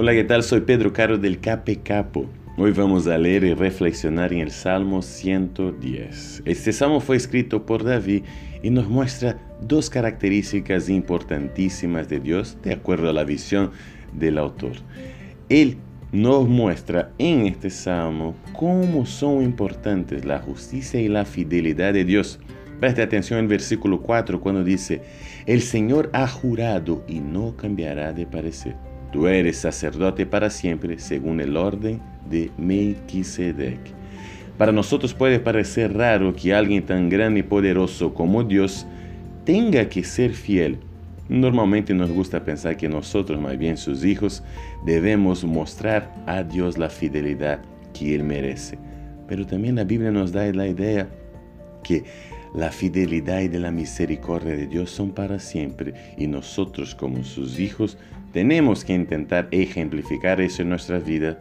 Hola, ¿qué tal? Soy Pedro Caro del Cape Capo. Hoy vamos a leer y reflexionar en el Salmo 110. Este salmo fue escrito por David y nos muestra dos características importantísimas de Dios de acuerdo a la visión del autor. Él nos muestra en este salmo cómo son importantes la justicia y la fidelidad de Dios. Preste atención al versículo 4 cuando dice, el Señor ha jurado y no cambiará de parecer. Tú eres sacerdote para siempre según el orden de Melquisedec. Para nosotros puede parecer raro que alguien tan grande y poderoso como Dios tenga que ser fiel. Normalmente nos gusta pensar que nosotros, más bien sus hijos, debemos mostrar a Dios la fidelidad que Él merece. Pero también la Biblia nos da la idea que la fidelidad y la misericordia de Dios son para siempre y nosotros como sus hijos tenemos que intentar ejemplificar eso en nuestra vida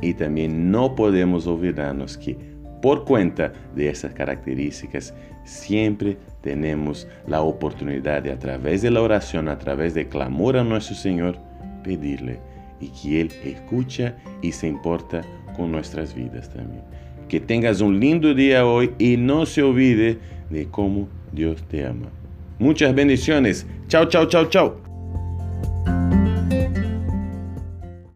y también no podemos olvidarnos que por cuenta de esas características siempre tenemos la oportunidad de a través de la oración, a través de clamor a nuestro Señor, pedirle y que Él escucha y se importa con nuestras vidas también. Que tengas un lindo día hoy y no se olvide de cómo Dios te ama. Muchas bendiciones. Chao, chao, chao, chao.